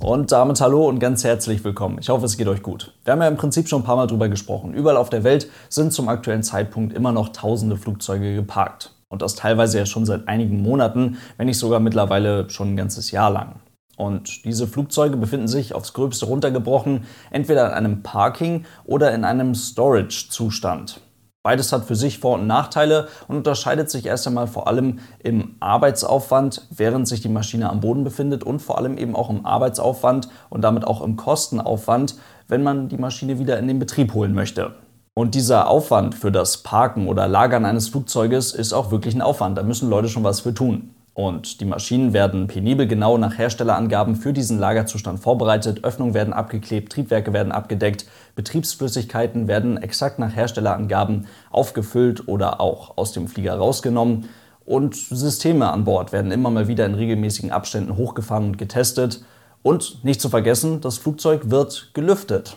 Und damit hallo und ganz herzlich willkommen. Ich hoffe, es geht euch gut. Wir haben ja im Prinzip schon ein paar Mal drüber gesprochen. Überall auf der Welt sind zum aktuellen Zeitpunkt immer noch tausende Flugzeuge geparkt. Und das teilweise ja schon seit einigen Monaten, wenn nicht sogar mittlerweile schon ein ganzes Jahr lang. Und diese Flugzeuge befinden sich aufs Gröbste runtergebrochen entweder in einem Parking oder in einem Storage-Zustand. Beides hat für sich Vor- und Nachteile und unterscheidet sich erst einmal vor allem im Arbeitsaufwand, während sich die Maschine am Boden befindet und vor allem eben auch im Arbeitsaufwand und damit auch im Kostenaufwand, wenn man die Maschine wieder in den Betrieb holen möchte. Und dieser Aufwand für das Parken oder Lagern eines Flugzeuges ist auch wirklich ein Aufwand. Da müssen Leute schon was für tun. Und die Maschinen werden penibel genau nach Herstellerangaben für diesen Lagerzustand vorbereitet, Öffnungen werden abgeklebt, Triebwerke werden abgedeckt, Betriebsflüssigkeiten werden exakt nach Herstellerangaben aufgefüllt oder auch aus dem Flieger rausgenommen und Systeme an Bord werden immer mal wieder in regelmäßigen Abständen hochgefahren und getestet. Und nicht zu vergessen, das Flugzeug wird gelüftet.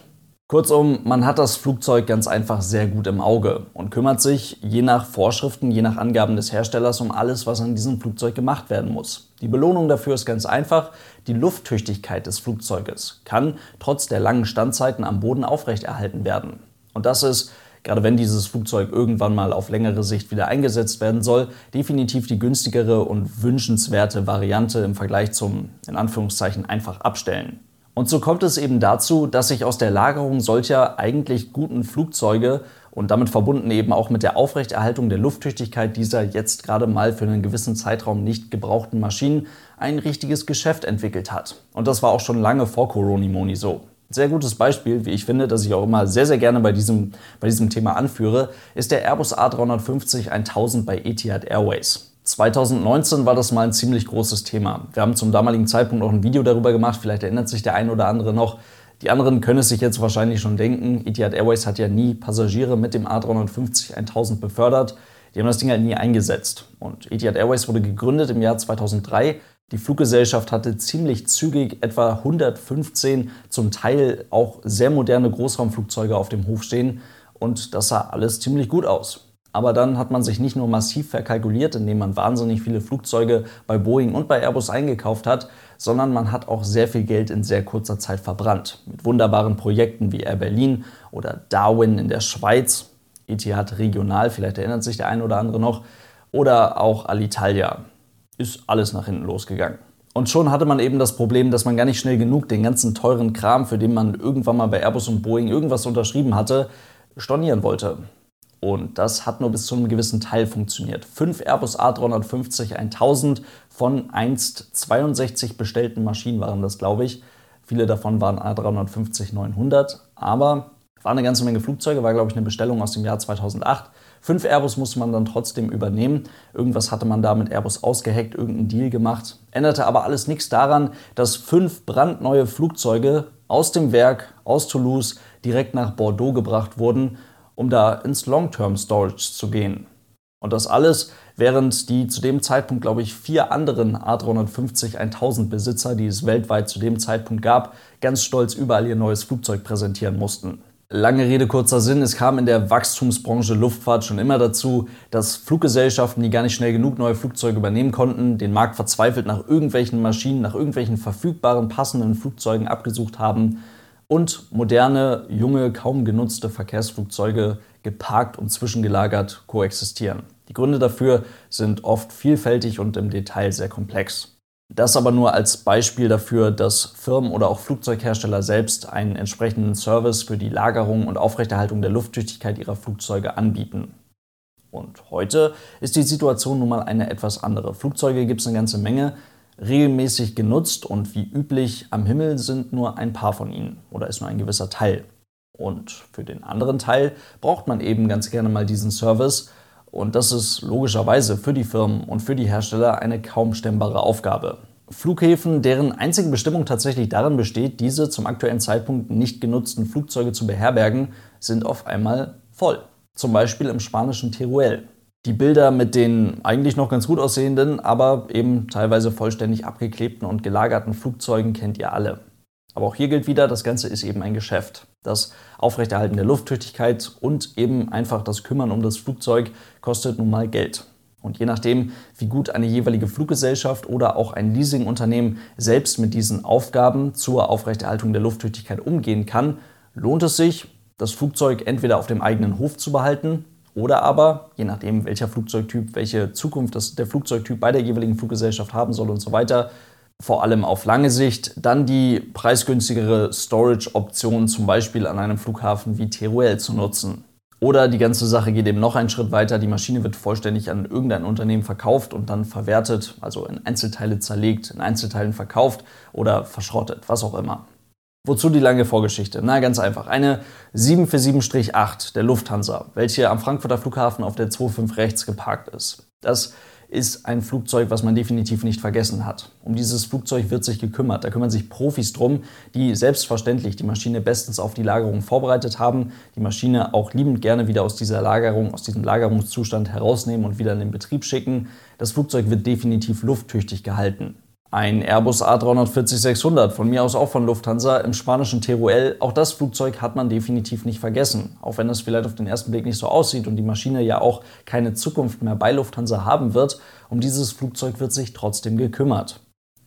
Kurzum, man hat das Flugzeug ganz einfach sehr gut im Auge und kümmert sich je nach Vorschriften, je nach Angaben des Herstellers um alles, was an diesem Flugzeug gemacht werden muss. Die Belohnung dafür ist ganz einfach. Die Lufttüchtigkeit des Flugzeuges kann trotz der langen Standzeiten am Boden aufrechterhalten werden. Und das ist, gerade wenn dieses Flugzeug irgendwann mal auf längere Sicht wieder eingesetzt werden soll, definitiv die günstigere und wünschenswerte Variante im Vergleich zum, in Anführungszeichen, einfach abstellen. Und so kommt es eben dazu, dass sich aus der Lagerung solcher eigentlich guten Flugzeuge und damit verbunden eben auch mit der Aufrechterhaltung der Lufttüchtigkeit dieser jetzt gerade mal für einen gewissen Zeitraum nicht gebrauchten Maschinen ein richtiges Geschäft entwickelt hat. Und das war auch schon lange vor Coronimoni so. Sehr gutes Beispiel, wie ich finde, das ich auch immer sehr, sehr gerne bei diesem, bei diesem Thema anführe, ist der Airbus A350 1000 bei Etihad Airways. 2019 war das mal ein ziemlich großes Thema. Wir haben zum damaligen Zeitpunkt auch ein Video darüber gemacht, vielleicht erinnert sich der ein oder andere noch. Die anderen können es sich jetzt wahrscheinlich schon denken. Etihad Airways hat ja nie Passagiere mit dem A350 1000 befördert. Die haben das Ding halt nie eingesetzt. Und Etihad Airways wurde gegründet im Jahr 2003. Die Fluggesellschaft hatte ziemlich zügig etwa 115 zum Teil auch sehr moderne Großraumflugzeuge auf dem Hof stehen. Und das sah alles ziemlich gut aus. Aber dann hat man sich nicht nur massiv verkalkuliert, indem man wahnsinnig viele Flugzeuge bei Boeing und bei Airbus eingekauft hat, sondern man hat auch sehr viel Geld in sehr kurzer Zeit verbrannt. Mit wunderbaren Projekten wie Air Berlin oder Darwin in der Schweiz, Etihad regional, vielleicht erinnert sich der eine oder andere noch, oder auch Alitalia. Ist alles nach hinten losgegangen. Und schon hatte man eben das Problem, dass man gar nicht schnell genug den ganzen teuren Kram, für den man irgendwann mal bei Airbus und Boeing irgendwas unterschrieben hatte, stornieren wollte. Und das hat nur bis zu einem gewissen Teil funktioniert. Fünf Airbus A350 1000 von einst 62 bestellten Maschinen waren das, glaube ich. Viele davon waren A350 900, aber war eine ganze Menge Flugzeuge, war, glaube ich, eine Bestellung aus dem Jahr 2008. Fünf Airbus musste man dann trotzdem übernehmen. Irgendwas hatte man da mit Airbus ausgeheckt, irgendeinen Deal gemacht. Änderte aber alles nichts daran, dass fünf brandneue Flugzeuge aus dem Werk, aus Toulouse, direkt nach Bordeaux gebracht wurden um da ins Long-Term Storage zu gehen. Und das alles, während die zu dem Zeitpunkt, glaube ich, vier anderen A350 1000 Besitzer, die es weltweit zu dem Zeitpunkt gab, ganz stolz überall ihr neues Flugzeug präsentieren mussten. Lange Rede, kurzer Sinn, es kam in der Wachstumsbranche Luftfahrt schon immer dazu, dass Fluggesellschaften, die gar nicht schnell genug neue Flugzeuge übernehmen konnten, den Markt verzweifelt nach irgendwelchen Maschinen, nach irgendwelchen verfügbaren, passenden Flugzeugen abgesucht haben und moderne, junge, kaum genutzte Verkehrsflugzeuge geparkt und zwischengelagert koexistieren. Die Gründe dafür sind oft vielfältig und im Detail sehr komplex. Das aber nur als Beispiel dafür, dass Firmen oder auch Flugzeughersteller selbst einen entsprechenden Service für die Lagerung und Aufrechterhaltung der Lufttüchtigkeit ihrer Flugzeuge anbieten. Und heute ist die Situation nun mal eine etwas andere. Flugzeuge gibt es eine ganze Menge, regelmäßig genutzt und wie üblich am Himmel sind nur ein paar von ihnen oder ist nur ein gewisser Teil. Und für den anderen Teil braucht man eben ganz gerne mal diesen Service und das ist logischerweise für die Firmen und für die Hersteller eine kaum stemmbare Aufgabe. Flughäfen, deren einzige Bestimmung tatsächlich darin besteht, diese zum aktuellen Zeitpunkt nicht genutzten Flugzeuge zu beherbergen, sind auf einmal voll. Zum Beispiel im spanischen Teruel. Die Bilder mit den eigentlich noch ganz gut aussehenden, aber eben teilweise vollständig abgeklebten und gelagerten Flugzeugen kennt ihr alle. Aber auch hier gilt wieder, das Ganze ist eben ein Geschäft. Das Aufrechterhalten der Lufttüchtigkeit und eben einfach das Kümmern um das Flugzeug kostet nun mal Geld. Und je nachdem, wie gut eine jeweilige Fluggesellschaft oder auch ein Leasingunternehmen selbst mit diesen Aufgaben zur Aufrechterhaltung der Lufttüchtigkeit umgehen kann, lohnt es sich, das Flugzeug entweder auf dem eigenen Hof zu behalten oder aber, je nachdem welcher Flugzeugtyp, welche Zukunft das, der Flugzeugtyp bei der jeweiligen Fluggesellschaft haben soll und so weiter, vor allem auf lange Sicht, dann die preisgünstigere Storage-Option zum Beispiel an einem Flughafen wie Teruel zu nutzen. Oder die ganze Sache geht eben noch einen Schritt weiter. Die Maschine wird vollständig an irgendein Unternehmen verkauft und dann verwertet, also in Einzelteile zerlegt, in Einzelteilen verkauft oder verschrottet, was auch immer. Wozu die lange Vorgeschichte? Na, ganz einfach. Eine 747-8 der Lufthansa, welche am Frankfurter Flughafen auf der 25 rechts geparkt ist. Das ist ein Flugzeug, was man definitiv nicht vergessen hat. Um dieses Flugzeug wird sich gekümmert. Da kümmern sich Profis drum, die selbstverständlich die Maschine bestens auf die Lagerung vorbereitet haben, die Maschine auch liebend gerne wieder aus dieser Lagerung, aus diesem Lagerungszustand herausnehmen und wieder in den Betrieb schicken. Das Flugzeug wird definitiv lufttüchtig gehalten. Ein Airbus A340-600, von mir aus auch von Lufthansa, im spanischen Teruel. Auch das Flugzeug hat man definitiv nicht vergessen. Auch wenn es vielleicht auf den ersten Blick nicht so aussieht und die Maschine ja auch keine Zukunft mehr bei Lufthansa haben wird, um dieses Flugzeug wird sich trotzdem gekümmert.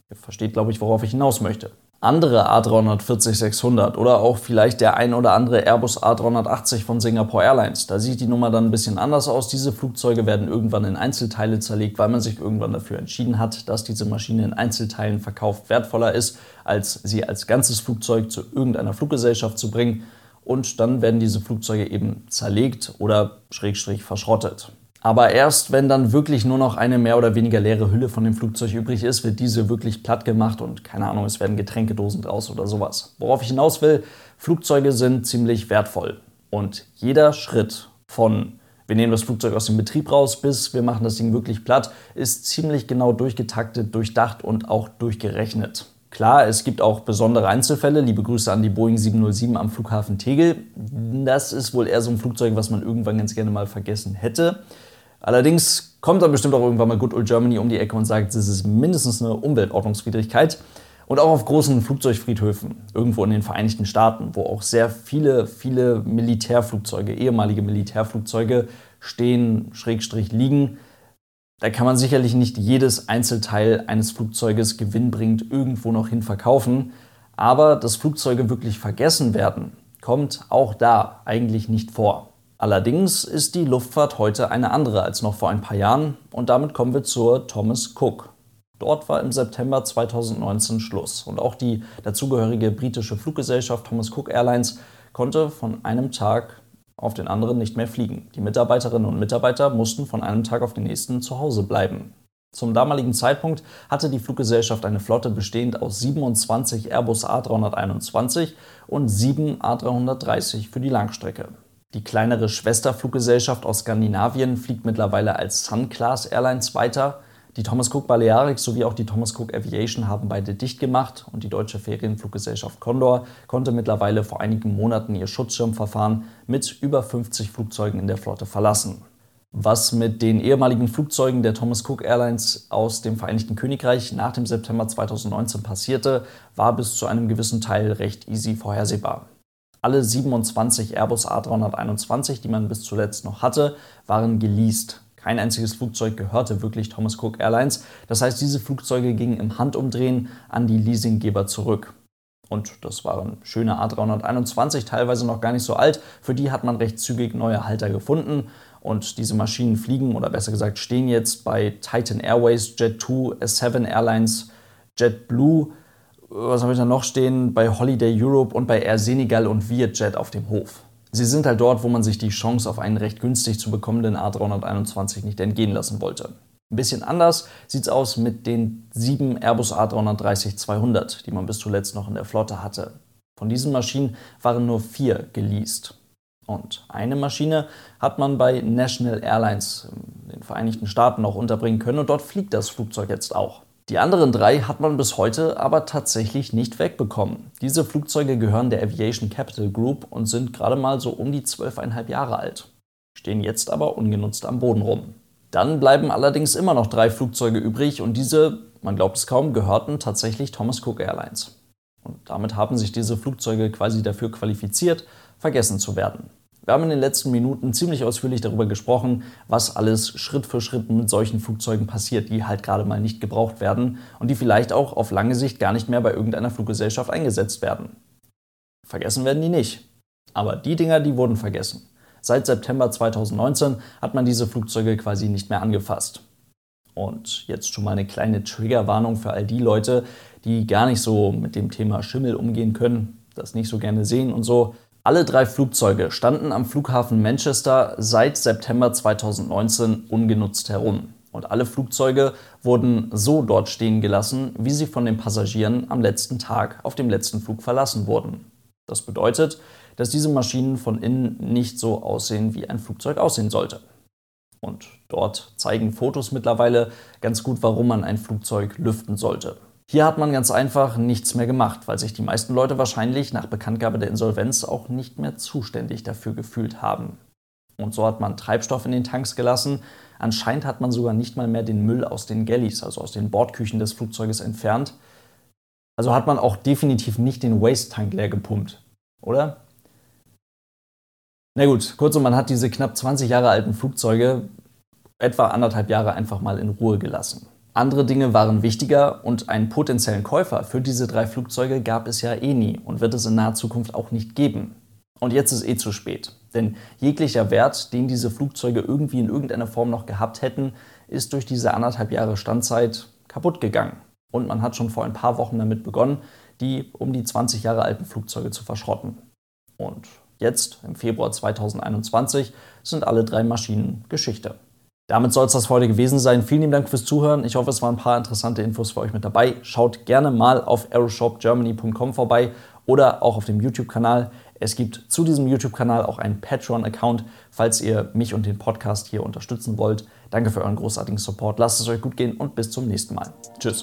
Ihr versteht, glaube ich, worauf ich hinaus möchte andere A340-600 oder auch vielleicht der ein oder andere Airbus A380 von Singapore Airlines. Da sieht die Nummer dann ein bisschen anders aus. Diese Flugzeuge werden irgendwann in Einzelteile zerlegt, weil man sich irgendwann dafür entschieden hat, dass diese Maschine in Einzelteilen verkauft wertvoller ist, als sie als ganzes Flugzeug zu irgendeiner Fluggesellschaft zu bringen. Und dann werden diese Flugzeuge eben zerlegt oder schrägstrich verschrottet. Aber erst wenn dann wirklich nur noch eine mehr oder weniger leere Hülle von dem Flugzeug übrig ist, wird diese wirklich platt gemacht und keine Ahnung, es werden Getränkedosen draus oder sowas. Worauf ich hinaus will, Flugzeuge sind ziemlich wertvoll. Und jeder Schritt von wir nehmen das Flugzeug aus dem Betrieb raus, bis wir machen das Ding wirklich platt, ist ziemlich genau durchgetaktet, durchdacht und auch durchgerechnet. Klar, es gibt auch besondere Einzelfälle. Liebe Grüße an die Boeing 707 am Flughafen Tegel. Das ist wohl eher so ein Flugzeug, was man irgendwann ganz gerne mal vergessen hätte. Allerdings kommt dann bestimmt auch irgendwann mal Good Old Germany um die Ecke und sagt, das ist mindestens eine Umweltordnungswidrigkeit. Und auch auf großen Flugzeugfriedhöfen, irgendwo in den Vereinigten Staaten, wo auch sehr viele, viele Militärflugzeuge, ehemalige Militärflugzeuge stehen, Schrägstrich liegen. Da kann man sicherlich nicht jedes Einzelteil eines Flugzeuges gewinnbringend irgendwo noch hin verkaufen. Aber dass Flugzeuge wirklich vergessen werden, kommt auch da eigentlich nicht vor. Allerdings ist die Luftfahrt heute eine andere als noch vor ein paar Jahren und damit kommen wir zur Thomas Cook. Dort war im September 2019 Schluss und auch die dazugehörige britische Fluggesellschaft Thomas Cook Airlines konnte von einem Tag auf den anderen nicht mehr fliegen. Die Mitarbeiterinnen und Mitarbeiter mussten von einem Tag auf den nächsten zu Hause bleiben. Zum damaligen Zeitpunkt hatte die Fluggesellschaft eine Flotte bestehend aus 27 Airbus A321 und 7 A330 für die Langstrecke. Die kleinere Schwesterfluggesellschaft aus Skandinavien fliegt mittlerweile als Sun Class Airlines weiter. Die Thomas Cook Balearics sowie auch die Thomas Cook Aviation haben beide dicht gemacht und die deutsche Ferienfluggesellschaft Condor konnte mittlerweile vor einigen Monaten ihr Schutzschirmverfahren mit über 50 Flugzeugen in der Flotte verlassen. Was mit den ehemaligen Flugzeugen der Thomas Cook Airlines aus dem Vereinigten Königreich nach dem September 2019 passierte, war bis zu einem gewissen Teil recht easy vorhersehbar. Alle 27 Airbus A321, die man bis zuletzt noch hatte, waren geleast. Kein einziges Flugzeug gehörte wirklich Thomas Cook Airlines. Das heißt, diese Flugzeuge gingen im Handumdrehen an die Leasinggeber zurück. Und das waren schöne A321, teilweise noch gar nicht so alt. Für die hat man recht zügig neue Halter gefunden. Und diese Maschinen fliegen, oder besser gesagt stehen jetzt bei Titan Airways, Jet2, S7 Airlines, JetBlue, was habe ich da noch stehen, bei Holiday Europe und bei Air Senegal und Vietjet auf dem Hof. Sie sind halt dort, wo man sich die Chance auf einen recht günstig zu bekommenden A321 nicht entgehen lassen wollte. Ein bisschen anders sieht es aus mit den sieben Airbus A330-200, die man bis zuletzt noch in der Flotte hatte. Von diesen Maschinen waren nur vier geleast. Und eine Maschine hat man bei National Airlines in den Vereinigten Staaten noch unterbringen können und dort fliegt das Flugzeug jetzt auch. Die anderen drei hat man bis heute aber tatsächlich nicht wegbekommen. Diese Flugzeuge gehören der Aviation Capital Group und sind gerade mal so um die zwölfeinhalb Jahre alt. Stehen jetzt aber ungenutzt am Boden rum. Dann bleiben allerdings immer noch drei Flugzeuge übrig und diese, man glaubt es kaum, gehörten tatsächlich Thomas Cook Airlines. Und damit haben sich diese Flugzeuge quasi dafür qualifiziert, vergessen zu werden. Wir haben in den letzten Minuten ziemlich ausführlich darüber gesprochen, was alles Schritt für Schritt mit solchen Flugzeugen passiert, die halt gerade mal nicht gebraucht werden und die vielleicht auch auf lange Sicht gar nicht mehr bei irgendeiner Fluggesellschaft eingesetzt werden. Vergessen werden die nicht. Aber die Dinger, die wurden vergessen. Seit September 2019 hat man diese Flugzeuge quasi nicht mehr angefasst. Und jetzt schon mal eine kleine Triggerwarnung für all die Leute, die gar nicht so mit dem Thema Schimmel umgehen können, das nicht so gerne sehen und so. Alle drei Flugzeuge standen am Flughafen Manchester seit September 2019 ungenutzt herum. Und alle Flugzeuge wurden so dort stehen gelassen, wie sie von den Passagieren am letzten Tag auf dem letzten Flug verlassen wurden. Das bedeutet, dass diese Maschinen von innen nicht so aussehen, wie ein Flugzeug aussehen sollte. Und dort zeigen Fotos mittlerweile ganz gut, warum man ein Flugzeug lüften sollte. Hier hat man ganz einfach nichts mehr gemacht, weil sich die meisten Leute wahrscheinlich nach Bekanntgabe der Insolvenz auch nicht mehr zuständig dafür gefühlt haben. Und so hat man Treibstoff in den Tanks gelassen. Anscheinend hat man sogar nicht mal mehr den Müll aus den Galleys, also aus den Bordküchen des Flugzeuges entfernt. Also hat man auch definitiv nicht den Waste-Tank leer gepumpt, oder? Na gut, kurzum, man hat diese knapp 20 Jahre alten Flugzeuge etwa anderthalb Jahre einfach mal in Ruhe gelassen. Andere Dinge waren wichtiger und einen potenziellen Käufer für diese drei Flugzeuge gab es ja eh nie und wird es in naher Zukunft auch nicht geben. Und jetzt ist eh zu spät. Denn jeglicher Wert, den diese Flugzeuge irgendwie in irgendeiner Form noch gehabt hätten, ist durch diese anderthalb Jahre Standzeit kaputt gegangen. Und man hat schon vor ein paar Wochen damit begonnen, die um die 20 Jahre alten Flugzeuge zu verschrotten. Und jetzt, im Februar 2021, sind alle drei Maschinen Geschichte. Damit soll es das heute gewesen sein. Vielen lieben Dank fürs Zuhören. Ich hoffe, es waren ein paar interessante Infos für euch mit dabei. Schaut gerne mal auf aeroshopgermany.com vorbei oder auch auf dem YouTube-Kanal. Es gibt zu diesem YouTube-Kanal auch einen Patreon-Account, falls ihr mich und den Podcast hier unterstützen wollt. Danke für euren großartigen Support. Lasst es euch gut gehen und bis zum nächsten Mal. Tschüss.